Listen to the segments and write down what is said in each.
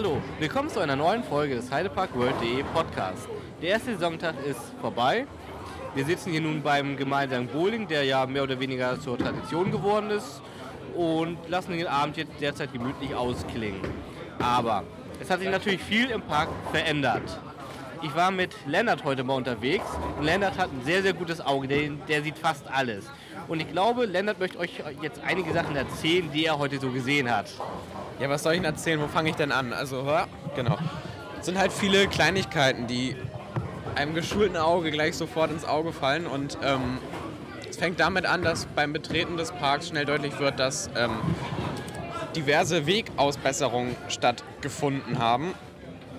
Hallo, willkommen zu einer neuen Folge des Heideparkworld.de Podcast. Der erste Saisontag ist vorbei. Wir sitzen hier nun beim gemeinsamen Bowling, der ja mehr oder weniger zur Tradition geworden ist und lassen den Abend jetzt derzeit gemütlich ausklingen. Aber es hat sich natürlich viel im Park verändert. Ich war mit Lennart heute mal unterwegs und Lennart hat ein sehr, sehr gutes Auge, der, der sieht fast alles. Und ich glaube, Lennart möchte euch jetzt einige Sachen erzählen, die er heute so gesehen hat. Ja, was soll ich denn erzählen? Wo fange ich denn an? Also, ja, genau. Es sind halt viele Kleinigkeiten, die einem geschulten Auge gleich sofort ins Auge fallen. Und ähm, es fängt damit an, dass beim Betreten des Parks schnell deutlich wird, dass ähm, diverse Wegausbesserungen stattgefunden haben.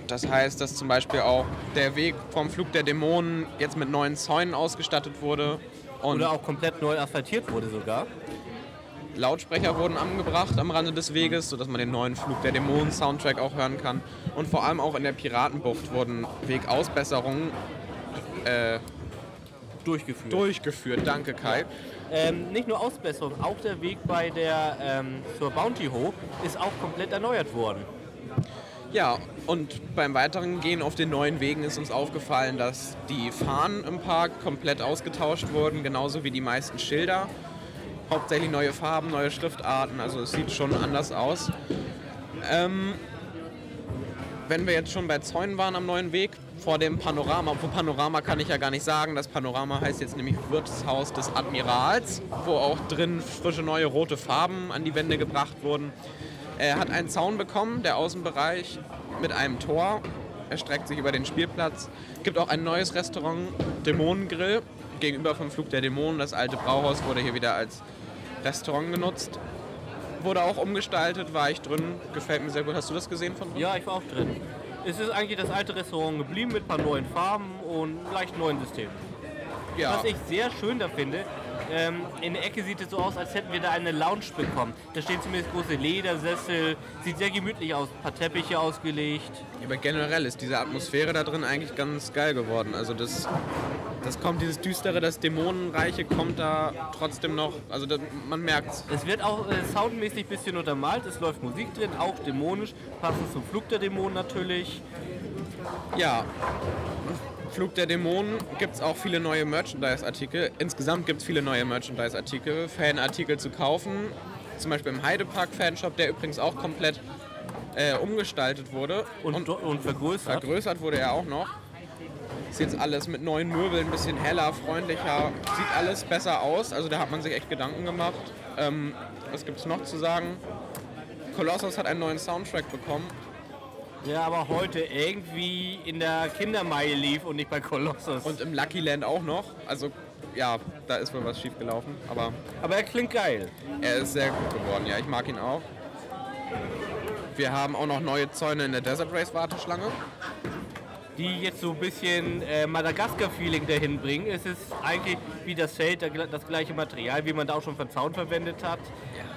Das heißt, dass zum Beispiel auch der Weg vom Flug der Dämonen jetzt mit neuen Zäunen ausgestattet wurde. Oder auch komplett neu asphaltiert wurde sogar. Lautsprecher wurden angebracht am Rande des Weges, sodass man den neuen Flug der Dämonen Soundtrack auch hören kann. Und vor allem auch in der Piratenbucht wurden Wegausbesserungen äh, durchgeführt. Durchgeführt, danke Kai. Ähm, nicht nur Ausbesserung, auch der Weg bei der ähm, zur Bounty Ho ist auch komplett erneuert worden. Ja, und beim weiteren Gehen auf den neuen Wegen ist uns aufgefallen, dass die Fahnen im Park komplett ausgetauscht wurden, genauso wie die meisten Schilder hauptsächlich neue Farben, neue Schriftarten, also es sieht schon anders aus. Ähm, wenn wir jetzt schon bei Zäunen waren am neuen Weg, vor dem Panorama, vor Panorama kann ich ja gar nicht sagen, das Panorama heißt jetzt nämlich Wirtshaus des Admirals, wo auch drin frische neue rote Farben an die Wände gebracht wurden. Er hat einen Zaun bekommen, der Außenbereich mit einem Tor, erstreckt sich über den Spielplatz. Gibt auch ein neues Restaurant, Dämonengrill, gegenüber vom Flug der Dämonen. Das alte Brauhaus wurde hier wieder als Restaurant genutzt. Wurde auch umgestaltet, war ich drin, gefällt mir sehr gut. Hast du das gesehen von drin? Ja, ich war auch drin. Es ist eigentlich das alte Restaurant geblieben mit ein paar neuen Farben und leicht neuen Systemen. Ja. Was ich sehr schön da finde, ähm, in der Ecke sieht es so aus, als hätten wir da eine Lounge bekommen. Da stehen zumindest große Ledersessel, sieht sehr gemütlich aus, ein paar Teppiche ausgelegt. Aber generell ist diese Atmosphäre da drin eigentlich ganz geil geworden. Also das, das kommt, dieses Düstere, das Dämonenreiche kommt da trotzdem noch, also das, man merkt es. Es wird auch äh, soundmäßig ein bisschen untermalt, es läuft Musik drin, auch dämonisch, passend zum Flug der Dämonen natürlich. Ja, Flug der Dämonen gibt es auch viele neue Merchandise-Artikel. Insgesamt gibt es viele neue Merchandise-Artikel, Fanartikel zu kaufen. Zum Beispiel im Heidepark-Fanshop, der übrigens auch komplett äh, umgestaltet wurde. Und, und, und, vergrößert. Vergrößert wurde er auch noch. Ist jetzt alles mit neuen Möbeln, ein bisschen heller, freundlicher. Sieht alles besser aus. Also da hat man sich echt Gedanken gemacht. Ähm, was gibt es noch zu sagen? Colossus hat einen neuen Soundtrack bekommen. Ja, aber heute irgendwie in der Kindermeile lief und nicht bei Colossus. Und im Lucky Land auch noch. Also ja, da ist wohl was schief gelaufen. Aber, aber er klingt geil. Er ist sehr gut geworden, ja, ich mag ihn auch. Wir haben auch noch neue Zäune in der Desert Race Warteschlange. Die jetzt so ein bisschen äh, Madagaskar-Feeling dahin bringen. Es ist eigentlich wie das Feld das gleiche Material, wie man da auch schon von Zaun verwendet hat.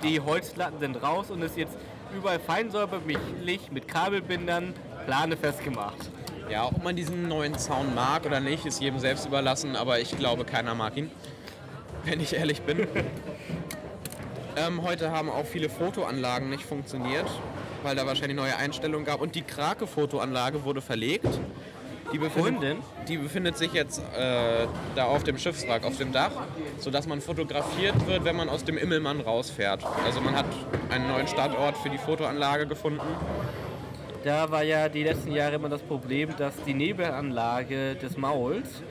Die Holzplatten sind raus und ist jetzt überall feinsäuberlich mit Kabelbindern Plane festgemacht. Ja, ob man diesen neuen Zaun mag oder nicht, ist jedem selbst überlassen, aber ich glaube, keiner mag ihn, wenn ich ehrlich bin. ähm, heute haben auch viele Fotoanlagen nicht funktioniert, weil da wahrscheinlich neue Einstellungen gab und die Krake-Fotoanlage wurde verlegt. Die befindet, die befindet sich jetzt äh, da auf dem Schiffswrack, auf dem Dach, sodass man fotografiert wird, wenn man aus dem Immelmann rausfährt. Also man hat einen neuen Standort für die Fotoanlage gefunden. Da war ja die letzten Jahre immer das Problem, dass die Nebelanlage des Mauls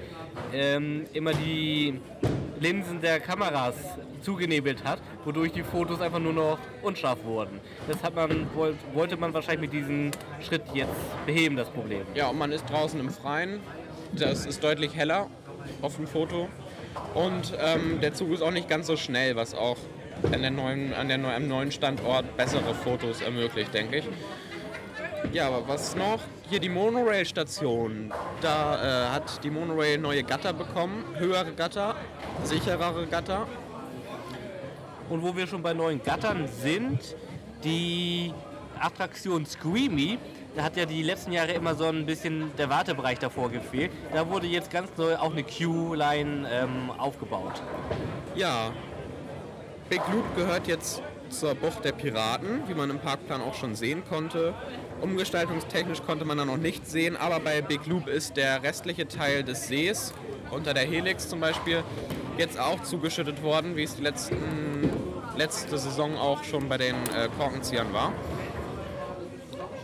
ähm, immer die Linsen der Kameras zugenebelt hat, wodurch die Fotos einfach nur noch unscharf wurden. Das hat man, wollte man wahrscheinlich mit diesem Schritt jetzt beheben, das Problem. Ja, und man ist draußen im Freien. Das ist deutlich heller auf dem Foto. Und ähm, der Zug ist auch nicht ganz so schnell, was auch an der neuen, an der, am neuen Standort bessere Fotos ermöglicht, denke ich. Ja, aber was noch? Hier die Monorail-Station. Da äh, hat die Monorail neue Gatter bekommen, höhere Gatter, sicherere Gatter. Und wo wir schon bei neuen Gattern sind, die Attraktion Screamy, da hat ja die letzten Jahre immer so ein bisschen der Wartebereich davor gefehlt. Da wurde jetzt ganz neu auch eine Queue-Line ähm, aufgebaut. Ja, Big Loop gehört jetzt zur Bucht der Piraten, wie man im Parkplan auch schon sehen konnte. Umgestaltungstechnisch konnte man da noch nichts sehen, aber bei Big Loop ist der restliche Teil des Sees, unter der Helix zum Beispiel, jetzt auch zugeschüttet worden, wie es die letzten, letzte Saison auch schon bei den äh, Korkenziehern war.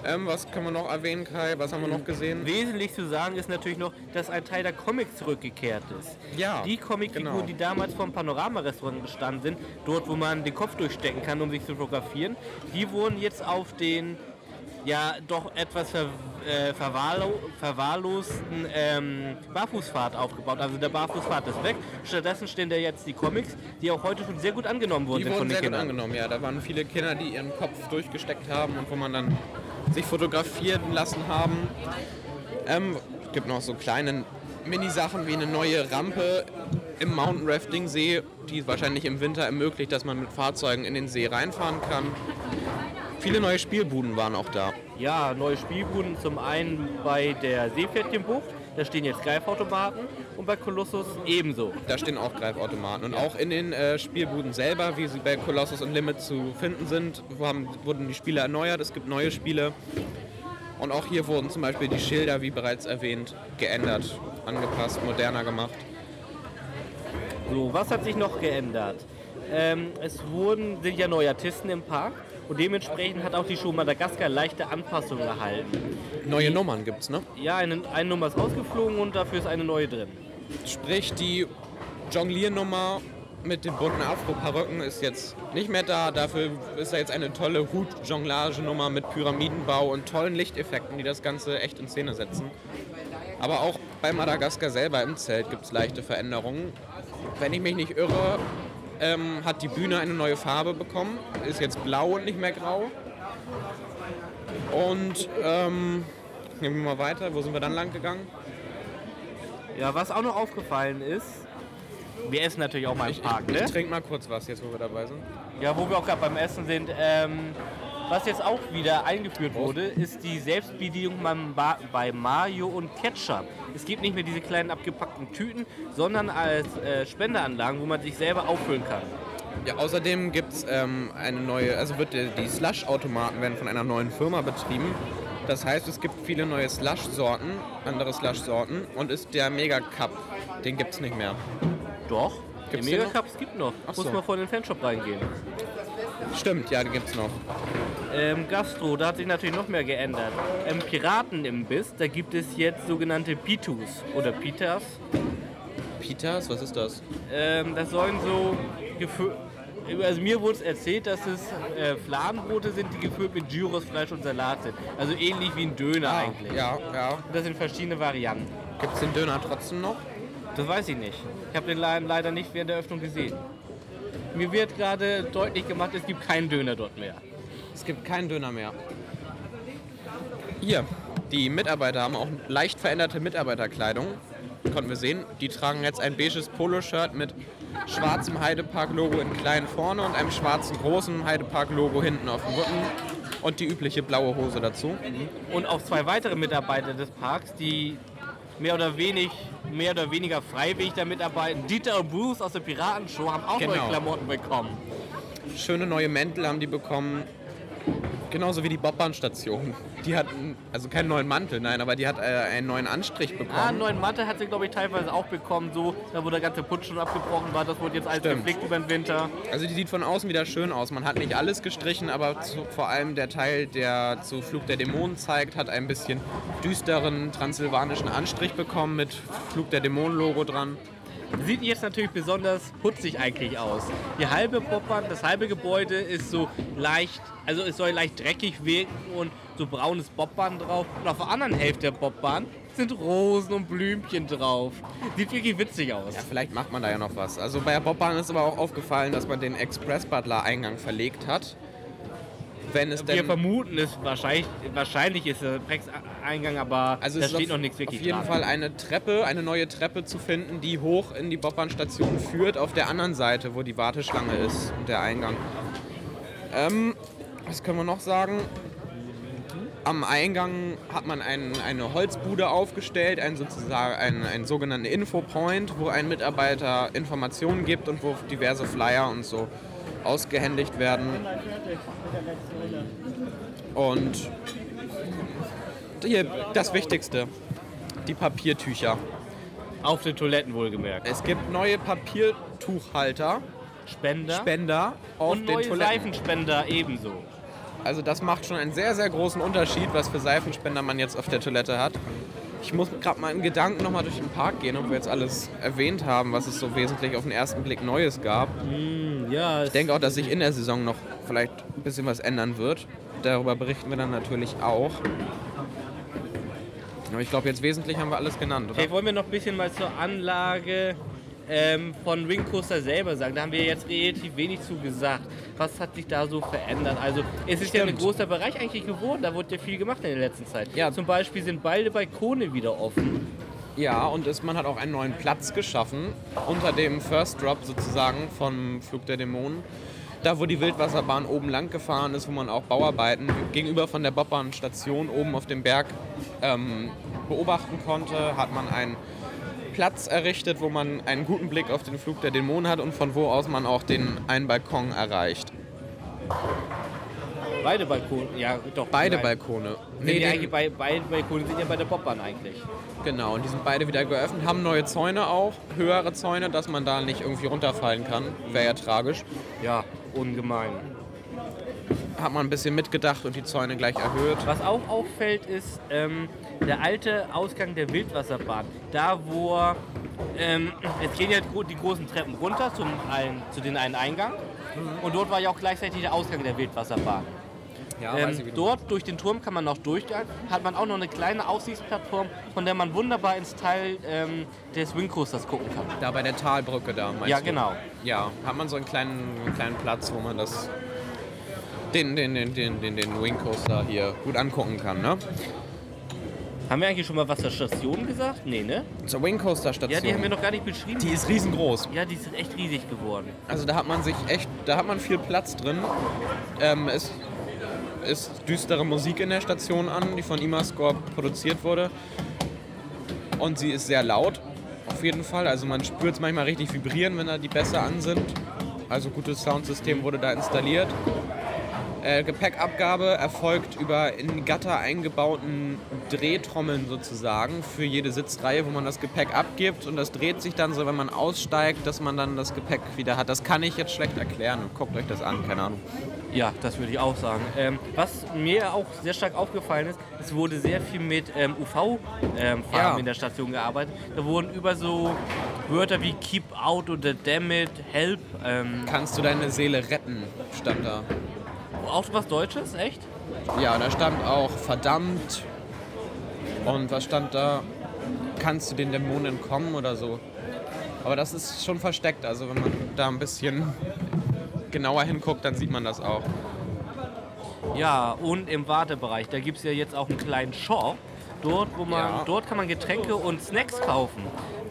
Ähm, was können wir noch erwähnen, Kai? Was haben wir noch gesehen? Wesentlich zu sagen ist natürlich noch, dass ein Teil der Comics zurückgekehrt ist. Ja, Die Comicfiguren, genau. die damals vom Panorama-Restaurant gestanden sind, dort wo man den Kopf durchstecken kann, um sich zu fotografieren, die wurden jetzt auf den ja doch etwas ver, äh, verwahrlo verwahrlosten ähm, Barfußpfad aufgebaut. Also der Barfußpfad ist weg. Stattdessen stehen da jetzt die Comics, die auch heute schon sehr gut angenommen worden Die wurden den sehr gut Kindern. angenommen, ja. Da waren viele Kinder, die ihren Kopf durchgesteckt haben und wo man dann sich fotografieren lassen haben. Ähm, es gibt noch so kleine Mini-Sachen wie eine neue Rampe im Mountain Rafting See, die es wahrscheinlich im Winter ermöglicht, dass man mit Fahrzeugen in den See reinfahren kann. Viele neue Spielbuden waren auch da. Ja, neue Spielbuden zum einen bei der Seepferdchenbucht, da stehen jetzt Greifautomaten und bei Kolossus ebenso. Da stehen auch Greifautomaten. Und auch in den äh, Spielbuden selber, wie sie bei Colossus und Limit zu finden sind, haben, wurden die Spiele erneuert. Es gibt neue Spiele. Und auch hier wurden zum Beispiel die Schilder, wie bereits erwähnt, geändert, angepasst, moderner gemacht. So, was hat sich noch geändert? Ähm, es wurden, sind ja neue Artisten im Park und dementsprechend hat auch die Show Madagaskar leichte Anpassungen erhalten. Neue Nummern gibt's, ne? Ja, eine, eine Nummer ist rausgeflogen und dafür ist eine neue drin. Sprich, die Jongliernummer mit den bunten Afro-Perücken ist jetzt nicht mehr da. Dafür ist da jetzt eine tolle Hut-Jonglage-Nummer mit Pyramidenbau und tollen Lichteffekten, die das Ganze echt in Szene setzen. Aber auch bei Madagaskar selber im Zelt gibt es leichte Veränderungen. Wenn ich mich nicht irre, ähm, hat die Bühne eine neue Farbe bekommen. Ist jetzt blau und nicht mehr grau. Und ähm, gehen wir mal weiter. Wo sind wir dann lang gegangen? Ja, was auch noch aufgefallen ist, wir essen natürlich auch mal im Ich, Park, ich, ne? ich trinke mal kurz was, jetzt wo wir dabei sind. Ja, wo wir auch gerade beim Essen sind. Ähm, was jetzt auch wieder eingeführt wurde, ist die Selbstbedienung beim Ba- bei Mario und Ketchup. Es gibt nicht mehr diese kleinen abgepackten Tüten, sondern als äh, Spenderanlagen, wo man sich selber auffüllen kann. Ja, außerdem gibt es ähm, eine neue, also wird die, die Slush-Automaten werden von einer neuen Firma betrieben. Das heißt, es gibt viele neue Slush-Sorten, andere Slush-Sorten und ist der Mega Cup, den gibt es nicht mehr. Doch, Gibt's die den Mega Cups gibt noch. Ach Muss so. man vor den Fanshop reingehen. Stimmt, ja, den gibt es noch. Ähm, Gastro, da hat sich natürlich noch mehr geändert. Im Piratenimbiss, da gibt es jetzt sogenannte Pitus oder Pitas. Peters, was ist das? Ähm, das sollen so gefü- also mir wurde es erzählt, dass es äh, Fladenbrote sind, die gefüllt mit Gyrosfleisch und Salat sind. Also ähnlich wie ein Döner eigentlich. Ja, ja. Das sind verschiedene Varianten. Gibt es den Döner trotzdem noch? Das weiß ich nicht. Ich habe den Laden leider nicht während der Öffnung gesehen. Mir wird gerade deutlich gemacht, es gibt keinen Döner dort mehr. Es gibt keinen Döner mehr. Hier, die Mitarbeiter haben auch leicht veränderte Mitarbeiterkleidung. Konnten wir sehen. Die tragen jetzt ein beiges Poloshirt mit schwarzem Heidepark-Logo in klein vorne und einem schwarzen großen Heidepark-Logo hinten auf dem Rücken. Und die übliche blaue Hose dazu. Und auch zwei weitere Mitarbeiter des Parks, die mehr oder, wenig, mehr oder weniger freiwillig da mitarbeiten. Dieter und Bruce aus der Piratenshow haben auch neue Genau. Klamotten bekommen. Schöne neue Mäntel haben die bekommen. Genauso wie die Bobbahnstation. Die hat, einen- also keinen neuen Mantel, nein, aber die hat äh, einen neuen Anstrich Ah, einen bekommen. neuen Matte hat sie, glaube ich, teilweise auch bekommen, so, da wo der ganze Putz schon abgebrochen war. Das wurde jetzt alles Stimmt. gepflegt über den Winter. Also die sieht von außen wieder schön aus. Man hat nicht alles gestrichen, aber zu, vor allem der Teil, der zu Flug der Dämonen zeigt, hat ein bisschen düsteren transsilvanischen Anstrich bekommen mit Flug der Dämonen-Logo dran. Sieht jetzt natürlich besonders putzig eigentlich aus. Die halbe Bobbahn, das halbe Gebäude ist so leicht, also es soll leicht dreckig wirken und so braunes Bobbahn drauf. Und auf der anderen Hälfte der Bobbahn sind Rosen und Blümchen drauf. Sieht wirklich witzig aus. Ja, vielleicht macht man da ja noch was. Also bei der Bobbahn ist aber auch aufgefallen, dass man den Express-Butler-Eingang verlegt hat. Wenn es Wir denn... vermuten es wahrscheinlich, wahrscheinlich ist der Prex-Eingang, aber Also da steht auf, noch nichts wirklich auf jeden dran. Fall eine Treppe, eine neue Treppe zu finden, die hoch in die Bobbahnstation führt, auf der anderen Seite, wo die Warteschlange ist und der Eingang. Ähm, was können wir noch sagen? Am Eingang hat man ein, eine Holzbude aufgestellt, einen, sozusagen, einen, einen sogenannten Infopoint, wo ein Mitarbeiter Informationen gibt und wo diverse Flyer und so ausgehändigt werden. Und hier das Wichtigste, die Papiertücher. Auf den Toiletten wohlgemerkt. Es gibt neue Papiertuchhalter, Spender. Spender auf und den neue Toiletten. Seifenspender ebenso. Also das macht schon einen sehr, sehr großen Unterschied, was für Seifenspender man jetzt auf der Toilette hat. Ich muss gerade mal in Gedanken nochmal durch den Park gehen, ob wir jetzt alles erwähnt haben, was es so wesentlich auf den ersten Blick Neues gab. Ja, Ich denke auch, dass sich in der Saison noch vielleicht ein bisschen was ändern wird. Darüber berichten wir dann natürlich auch. Aber ich glaube, jetzt wesentlich haben wir alles genannt, oder? Okay, wollen wir noch ein bisschen mal zur Anlage ähm, von Wing Coaster selber sagen? Da haben wir jetzt relativ wenig zu gesagt. Was hat sich da so verändert? Also es ist ja ein Stimmt. großer Bereich eigentlich geworden, da wurde ja viel gemacht in der letzten Zeit. Ja. Zum Beispiel sind beide Balkone wieder offen. Ja, und es, man hat auch einen neuen Platz geschaffen unter dem First Drop sozusagen vom Flug der Dämonen. Da, wo die Wildwasserbahn oben lang gefahren ist, wo man auch Bauarbeiten gegenüber von der Bobbahn-Station oben auf dem Berg ähm, beobachten konnte, hat man einen Platz errichtet, wo man einen guten Blick auf den Flug der Dämonen hat und von wo aus man auch den einen Balkon erreicht. Beide Balkone, ja doch. Beide nein. Balkone. Nee, nee, eigentlich bei, beide Balkone sind ja bei der Bobbahn eigentlich. Genau, und die sind beide wieder geöffnet, haben neue Zäune auch, höhere Zäune, dass man da nicht irgendwie runterfallen kann. Wäre ja tragisch. Ja, ungemein. Hat man ein bisschen mitgedacht und die Zäune gleich erhöht. Was auch auffällt, ist ähm, der alte Ausgang der Wildwasserbahn. Da, wo ähm, es gehen ja die großen Treppen runter zum einen, zu den einen Eingang. Und dort war ja auch gleichzeitig der Ausgang der Wildwasserbahn. Ja, Ähm, dort durch den Turm kann man noch durchgehen. Hat man auch noch eine kleine Aussichtsplattform, von der man wunderbar ins Teil ähm, des Wingcoasters gucken kann. Da bei der Talbrücke da, meinst Ja, du? genau. Ja, hat man so einen kleinen, einen kleinen Platz, wo man das den, den, den, den, den, den Wing Coaster hier gut angucken kann, ne? Haben wir eigentlich schon mal was zur Station gesagt? Nee, ne? Zur Wing Coaster Station. Ja, die haben wir noch gar nicht beschrieben. die ist riesengroß. ja, die ist echt riesig geworden. Also da hat man sich echt, da hat man viel Platz drin. Ähm, es ist düstere Musik in der Station an, die von Imascore produziert wurde. Und sie ist sehr laut, auf jeden Fall. Also man spürt es manchmal richtig vibrieren, wenn da die Bässe an sind. Also gutes Soundsystem wurde da installiert. Äh, Gepäckabgabe erfolgt über in Gatter eingebauten Drehtrommeln sozusagen für jede Sitzreihe, wo man das Gepäck abgibt und das dreht sich dann so, wenn man aussteigt, dass man dann das Gepäck wieder hat. Das kann ich jetzt schlecht erklären. Guckt euch das an, keine Ahnung. Ja, das würde ich auch sagen. Ähm, was mir auch sehr stark aufgefallen ist, es wurde sehr viel mit ähm, UV-Farben Ja. in der Station gearbeitet. Da wurden über so Wörter wie Keep Out oder Damn it, Help. Ähm, Kannst du deine Seele retten, stand da. Auch was Deutsches, echt? Ja, da stand auch verdammt. Und was stand da? Kannst du den Dämonen entkommen oder so? Aber das ist schon versteckt. Also wenn man da ein bisschen genauer hinguckt, dann sieht man das auch. Ja, und im Wartebereich, da gibt es ja jetzt auch einen kleinen Shop. Dort, wo man, Ja. dort kann man Getränke und Snacks kaufen.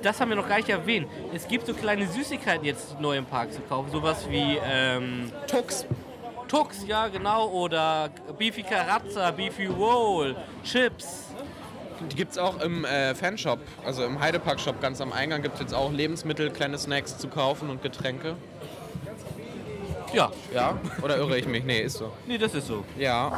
Das haben wir noch gar nicht erwähnt. Es gibt so kleine Süßigkeiten jetzt neu im Park zu kaufen. Sowas wie ähm, Tux. Tux, ja genau, oder Beefy Carazza, Beefy Roll, Chips. Die gibt es auch im äh, Fanshop, also im Heidepark-Shop ganz am Eingang gibt es jetzt auch Lebensmittel, kleine Snacks zu kaufen und Getränke. Ja, Ja? Oder irre ich mich? Nee, ist so. nee, das ist so. Ja,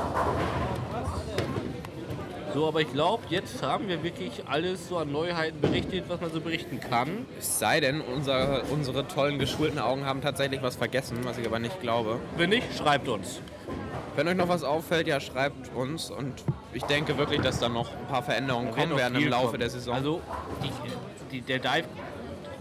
So, aber ich glaube, jetzt haben wir wirklich alles so an Neuheiten berichtet, was man so berichten kann. es sei denn, unser, unsere tollen geschulten Augen haben tatsächlich was vergessen, was ich aber nicht glaube. Wenn nicht, schreibt uns. Wenn euch noch was auffällt, ja, schreibt uns. Und ich denke wirklich, dass da noch ein paar Veränderungen Da kommen werden im Laufe kommen. der Saison. Also, die, die, der Dive,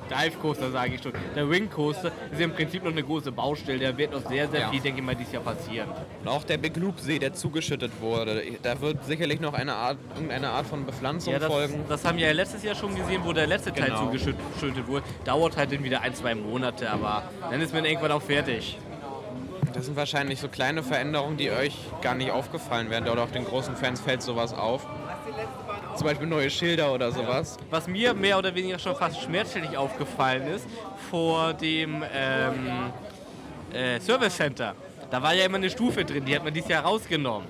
Dive Coaster sage ich schon. Der Wing Coaster ist ja im Prinzip noch eine große Baustelle. Da wird noch sehr, sehr Ja. viel, denke ich mal, dieses Jahr passieren. Und auch der Big Loop See, der zugeschüttet wurde. Da wird sicherlich noch eine Art, irgendeine Art von Bepflanzung Ja, das, folgen. das haben wir ja letztes Jahr schon gesehen, wo der letzte Teil Genau. zugeschüttet wurde. Dauert halt dann wieder ein, zwei Monate, aber dann ist man irgendwann auch fertig. Das sind wahrscheinlich so kleine Veränderungen, die euch gar nicht aufgefallen werden. Oder auch den großen Fans fällt sowas auf. Zum Beispiel neue Schilder oder sowas. Was mir mehr oder weniger schon fast schmerzlich aufgefallen ist, vor dem ähm, äh, Service Center. Da war ja immer eine Stufe drin, die hat man dieses Jahr rausgenommen.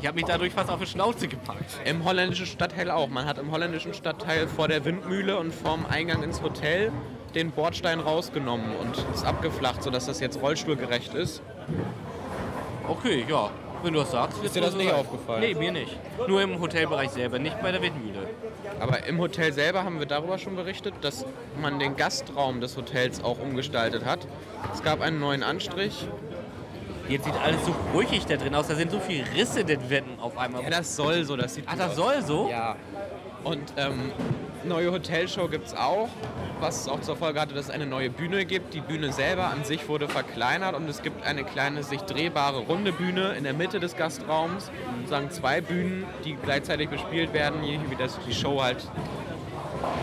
Ich habe mich dadurch fast auf die Schnauze gepackt. Im holländischen Stadtteil auch. Man hat im holländischen Stadtteil vor der Windmühle und vorm Eingang ins Hotel den Bordstein rausgenommen und ist abgeflacht, sodass das jetzt rollstuhlgerecht ist. Okay, ja. Wenn du das sagst, Ist dir das nicht aufgefallen? Nee, mir nicht. Nur im Hotelbereich selber, nicht bei der Windmühle. Aber im Hotel selber haben wir darüber schon berichtet, dass man den Gastraum des Hotels auch umgestaltet hat. Es gab einen neuen Anstrich. Jetzt sieht alles so brüchig da drin aus. Da sind so viele Risse da drin auf einmal. Ja, das soll so, das sieht Ach, das aus. soll so? Ja. Und ähm, neue Hotelshow gibt es auch, was auch zur Folge hatte, dass es eine neue Bühne gibt. Die Bühne selber an sich wurde verkleinert und es gibt eine kleine sich drehbare runde Bühne in der Mitte des Gastraums. Sozusagen zwei Bühnen, die gleichzeitig bespielt werden, je wie das die Show halt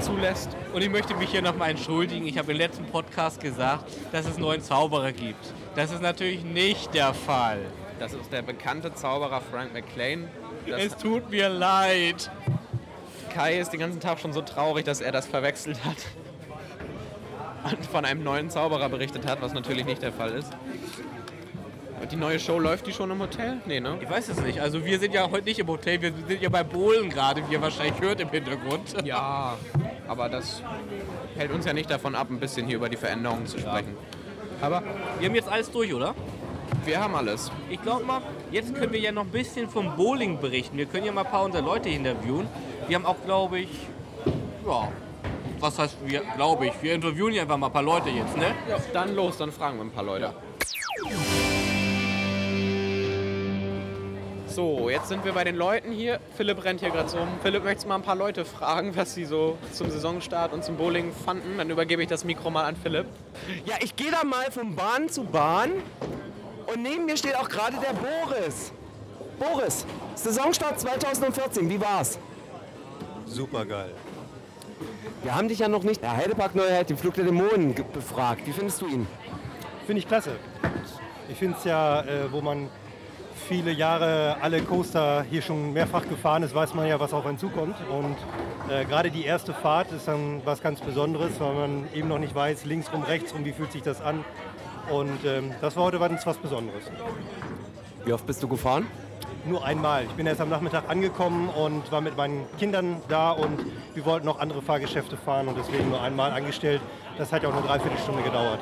zulässt. Und ich möchte mich hier nochmal entschuldigen. Ich habe im letzten Podcast gesagt, dass es einen neuen Zauberer gibt. Das ist natürlich nicht der Fall. Das ist der bekannte Zauberer Frank McLean. Das Es tut mir leid. Kai ist den ganzen Tag schon so traurig, dass er das verwechselt hat und von einem neuen Zauberer berichtet hat, was natürlich nicht der Fall ist. Die neue Show läuft die schon im Hotel? Nee, ne? Ich weiß es nicht. Also wir sind ja heute nicht im Hotel, wir sind ja bei Bohlen gerade, wie ihr wahrscheinlich hört im Hintergrund. Ja, aber das hält uns ja nicht davon ab, ein bisschen hier über die Veränderungen zu sprechen. Aber wir haben jetzt alles durch, oder? Wir haben alles. Ich glaube mal, jetzt können wir ja noch ein bisschen vom Bowling berichten. Wir können ja mal ein paar unserer Leute interviewen. Wir haben auch, glaube ich, ja, was heißt wir, glaube ich, wir interviewen ja einfach mal ein paar Leute jetzt, ne? Ja, dann los, dann fragen wir ein paar Leute. So, jetzt sind wir bei den Leuten hier. Philipp rennt hier gerade so um. Philipp, möchtest du mal ein paar Leute fragen, was sie so zum Saisonstart und zum Bowling fanden? Dann übergebe ich das Mikro mal an Philipp. Ja, ich gehe da mal von Bahn zu Bahn und neben mir steht auch gerade der Boris. Boris, Saisonstart 2014, wie war's? Super geil. Wir haben dich ja noch nicht, der Heidepark Neuheit, den Flug der Dämonen, befragt. Wie findest du ihn? Finde ich klasse. Ich finde es ja, äh, wo man viele Jahre alle Coaster hier schon mehrfach gefahren ist, weiß man ja, was auf einen zukommt. Und äh, gerade die erste Fahrt ist dann was ganz Besonderes, weil man eben noch nicht weiß, links rum, rechts rum, wie fühlt sich das an. Und ähm, das war heute was Besonderes. Wie oft bist du gefahren? Nur einmal. Ich bin erst am Nachmittag angekommen und war mit meinen Kindern da und wir wollten noch andere Fahrgeschäfte fahren und deswegen nur einmal angestellt. Das hat ja auch nur dreiviertel Stunde gedauert.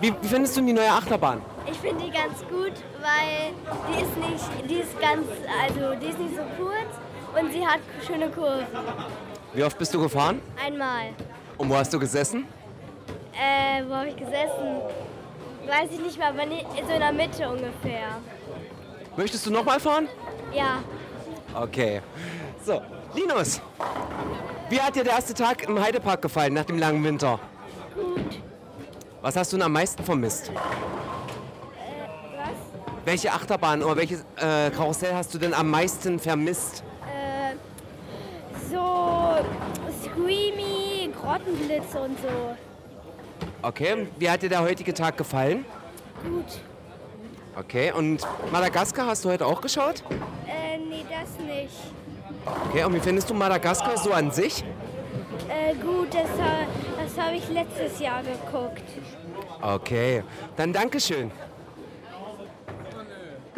Wie, findest du die neue Achterbahn? Ich finde die ganz gut, weil die ist nicht, die ist ganz, also die ist nicht so kurz und sie hat schöne Kurven. Wie oft bist du gefahren? Einmal. Und wo hast du gesessen? Äh, wo habe ich gesessen? Weiß ich nicht mehr, aber so in der Mitte ungefähr. Möchtest du noch mal fahren? Ja, Okay. So, Linus, wie hat dir der erste Tag im Heidepark gefallen nach dem langen Winter? gut. Was hast du denn am meisten vermisst? Was? Welche Achterbahn oder welches äh, Karussell hast du denn am meisten vermisst? Äh, so Screamy, Grottenblitz und so. Okay, wie hat dir der heutige Tag gefallen? Gut. Okay, und Madagaskar hast du heute auch geschaut? Äh, nee, das nicht. Okay, und wie findest du Madagaskar so an sich? Äh, gut, das, das habe ich letztes Jahr geguckt. Okay, dann Dankeschön.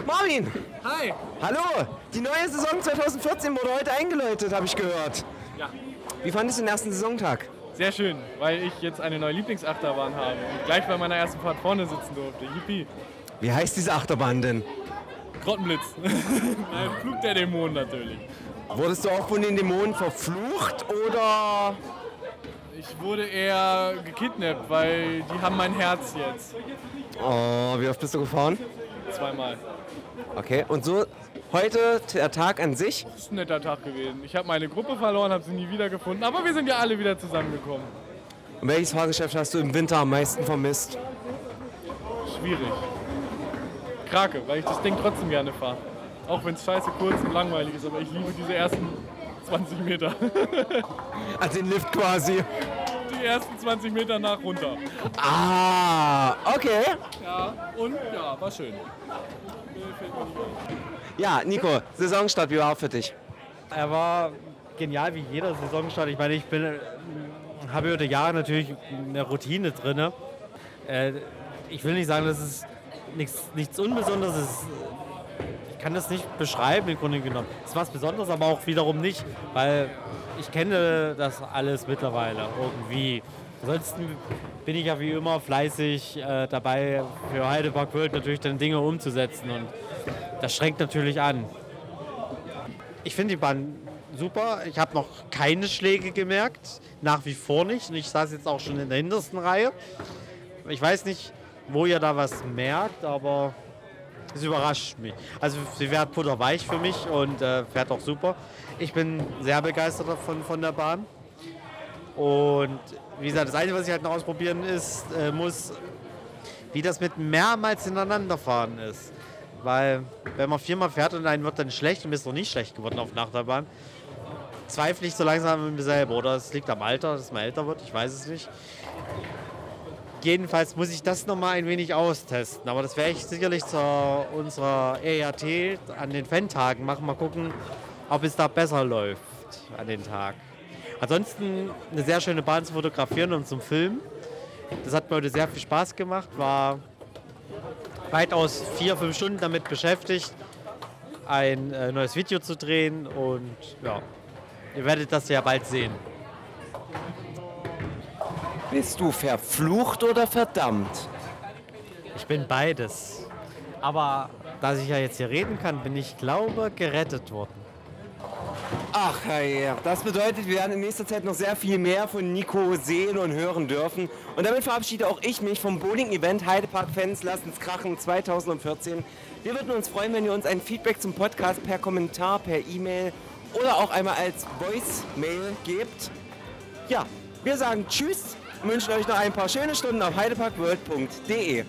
Marvin! Hi! Hallo! Die neue Saison 2014 wurde heute eingeläutet, habe ich gehört. Ja. Wie fandest du den ersten Saisontag? Sehr schön, weil ich jetzt eine neue Lieblingsachterbahn habe und gleich bei meiner ersten Fahrt vorne sitzen durfte. Yippie! Wie heißt diese Achterbahn denn? Grottenblitz. Nein, Flug der Dämonen natürlich. Wurdest du auch von den Dämonen verflucht oder? Ich wurde eher gekidnappt, weil die haben mein Herz jetzt. Oh, wie oft bist du gefahren? Zweimal. Okay, und so heute der Tag an sich? Das ist ein netter Tag gewesen. Ich habe meine Gruppe verloren, habe sie nie wiedergefunden, aber wir sind ja alle wieder zusammengekommen. Und welches Fahrgeschäft hast du im Winter am meisten vermisst? Schwierig. Krake, weil ich das Ding trotzdem gerne fahre. Auch wenn es scheiße kurz und langweilig ist, aber ich liebe diese ersten 20 Meter. Also den Lift quasi. Die ersten 20 Meter nach runter. Ah, okay. Ja, und ja, war schön. Ja, Nico, Saisonstart, wie war er für dich? Er war genial wie jeder Saisonstart. Ich meine, ich bin, habe über die Jahre natürlich eine Routine drin. Äh, ich will nicht sagen, dass es nichts, nichts Unbesonderes ist. Ich kann das nicht beschreiben im Grunde genommen. Es ist was Besonderes, aber auch wiederum nicht, weil ich kenne das alles mittlerweile irgendwie. Ansonsten bin ich ja wie immer fleißig äh, dabei, für Heidepark World natürlich dann Dinge umzusetzen und das schränkt natürlich an. Ich finde die Bahn super. Ich habe noch keine Schläge gemerkt, nach wie vor nicht. Und ich saß jetzt auch schon in der hintersten Reihe. Ich weiß nicht, wo ihr da was merkt, aber es überrascht mich. Also sie fährt putterweich für mich und äh, fährt auch super. Ich bin sehr begeistert davon von der Bahn. Und wie gesagt, das Einzige, was ich halt noch ausprobieren ist, äh, muss, wie das mit mehrmals hineinanderfahren ist. Weil wenn man viermal fährt und einen wird dann schlecht und ist noch nicht schlecht geworden auf der Achterbahn, zweifle ich so langsam an mir selber. Oder es liegt am Alter, dass man älter wird, ich weiß es nicht. Jedenfalls muss ich das noch mal ein wenig austesten. Aber das werde ich sicherlich zu unserer ERT an den Fan-Tagen machen. Mal gucken, ob es da besser läuft an den Tag. Ansonsten eine sehr schöne Bahn zu fotografieren und zum Filmen. Das hat mir heute sehr viel Spaß gemacht. War weitaus vier, fünf Stunden damit beschäftigt, ein äh, neues Video zu drehen. Und ja, ihr werdet das ja bald sehen. Bist du verflucht oder verdammt? Ich bin beides. Aber da ich ja jetzt hier reden kann, bin ich, glaube gerettet worden. Ach ja, das bedeutet, wir werden in nächster Zeit noch sehr viel mehr von Nico sehen und hören dürfen. Und damit verabschiede auch ich mich vom Bowling-Event Heidepark-Fans Lassen's Krachen 2014. Wir würden uns freuen, wenn ihr uns ein Feedback zum Podcast per Kommentar, per E-Mail oder auch einmal als Voice-Mail gebt. Ja, wir sagen Tschüss und wünschen euch noch ein paar schöne Stunden auf heideparkworld.de.